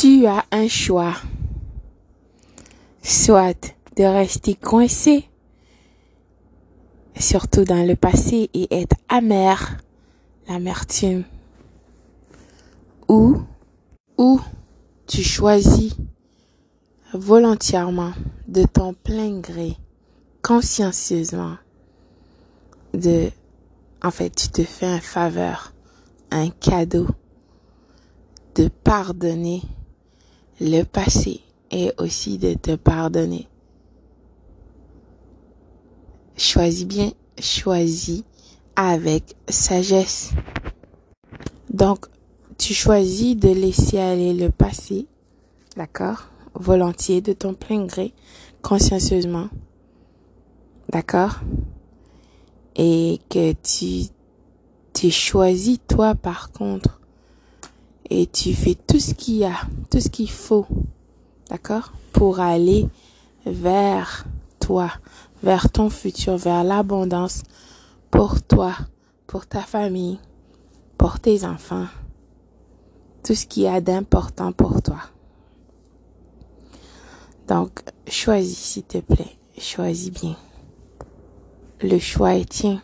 Tu as un choix. Soit de rester coincé, surtout dans le passé, et être amer, l'amertume. Ou, ou tu choisis volontairement, de ton plein gré, consciencieusement, de, en fait, tu te fais un faveur, un cadeau, de pardonner le passé et aussi de te pardonner. Choisis bien, choisis avec sagesse. Donc, tu choisis de laisser aller le passé, d'accord Volontiers, de ton plein gré, consciencieusement, d'accord Et que tu, tu choisis toi par contre et tu fais tout ce qu'il y a, tout ce qu'il faut, d'accord, pour aller vers toi, vers ton futur, vers l'abondance pour toi, pour ta famille, pour tes enfants, tout ce qu'il y a d'important pour toi. Donc, choisis s'il te plaît, choisis bien. Le choix est tien.